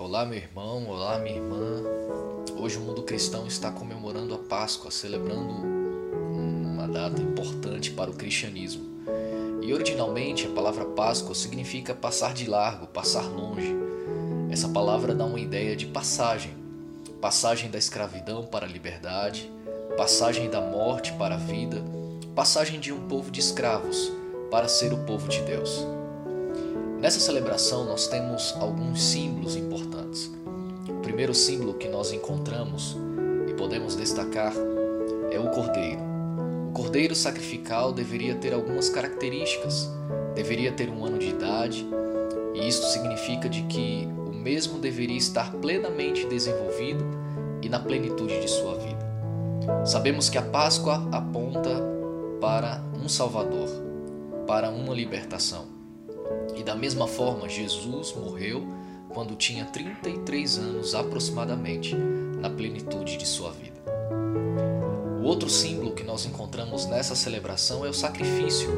Olá, meu irmão, olá, minha irmã. Hoje o mundo cristão está comemorando a Páscoa, celebrando uma data importante para o cristianismo. E originalmente a palavra Páscoa significa passar de largo, passar longe. Essa palavra dá uma ideia de passagem, passagem da escravidão para a liberdade, passagem da morte para a vida, passagem de um povo de escravos para ser o povo de Deus. Nessa celebração, nós temos alguns símbolos importantes. O primeiro símbolo que nós encontramos e podemos destacar é o cordeiro. O cordeiro sacrificial deveria ter algumas características. Deveria ter um ano de idade, e isto significa de que o mesmo deveria estar plenamente desenvolvido e na plenitude de sua vida. Sabemos que a Páscoa aponta para um Salvador, para uma libertação. E da mesma forma, Jesus morreu quando tinha 33 anos aproximadamente, na plenitude de sua vida. O outro símbolo que nós encontramos nessa celebração é o sacrifício.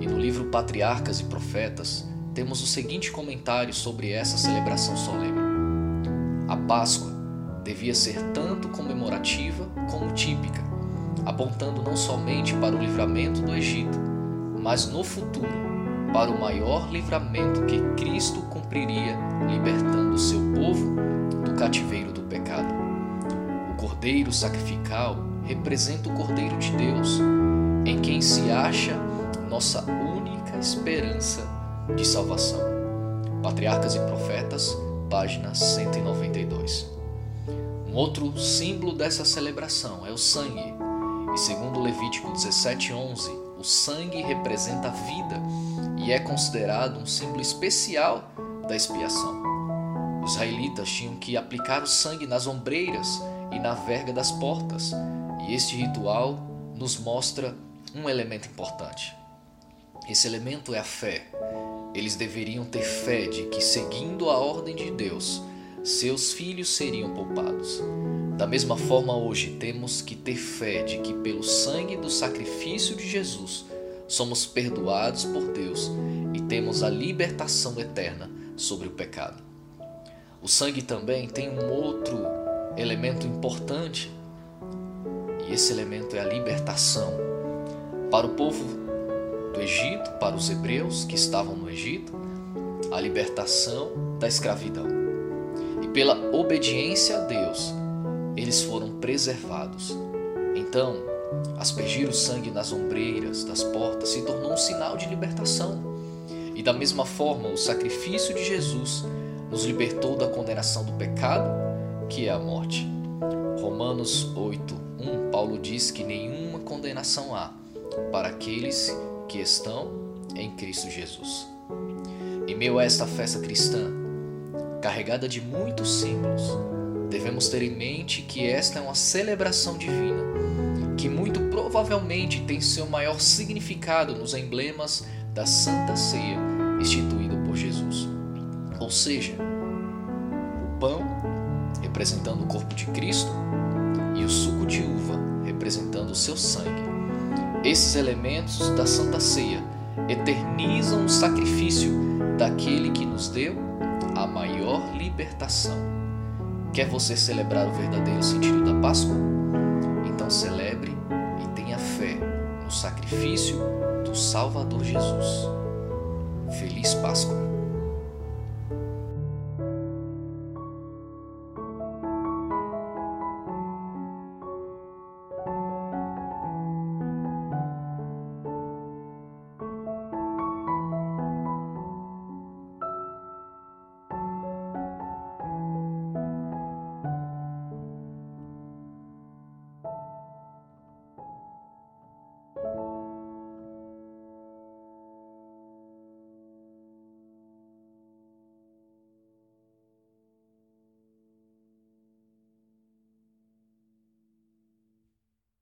E no livro Patriarcas e Profetas, temos o seguinte comentário sobre essa celebração solene: A Páscoa devia ser tanto comemorativa como típica, apontando não somente para o livramento do Egito, mas no futuro para o maior livramento que Cristo cumpriria, libertando seu povo do cativeiro do pecado. O cordeiro sacrificial representa o Cordeiro de Deus, em quem se acha nossa única esperança de salvação. Patriarcas e Profetas, página 192. Um outro símbolo dessa celebração é o sangue. E segundo Levítico 17:11, o sangue representa a vida e é considerado um símbolo especial da expiação. Os israelitas tinham que aplicar o sangue nas ombreiras e na verga das portas, e este ritual nos mostra um elemento importante. Esse elemento é a fé. Eles deveriam ter fé de que, seguindo a ordem de Deus, seus filhos seriam poupados. Da mesma forma, hoje temos que ter fé de que, pelo sangue do sacrifício de Jesus, somos perdoados por Deus e temos a libertação eterna sobre o pecado. O sangue também tem um outro elemento importante, e esse elemento é a libertação. Para o povo do Egito, para os hebreus que estavam no Egito, a libertação da escravidão. E pela obediência a Deus, eles foram preservados. Então, Aspergir o sangue nas ombreiras das portas se tornou um sinal de libertação. E da mesma forma, o sacrifício de Jesus nos libertou da condenação do pecado, que é a morte. Romanos 8, 1, Paulo diz que nenhuma condenação há para aqueles que estão em Cristo Jesus. Em meio a esta festa cristã, carregada de muitos símbolos, devemos ter em mente que esta é uma celebração divina que muito provavelmente tem seu maior significado nos emblemas da Santa Ceia instituído por Jesus. Ou seja, o pão representando o corpo de Cristo e o suco de uva representando o seu sangue. Esses elementos da Santa Ceia eternizam o sacrifício daquele que nos deu a maior libertação. Quer você celebrar o verdadeiro sentido da Páscoa? Celebre sacrifício do Salvador Jesus. Feliz Páscoa!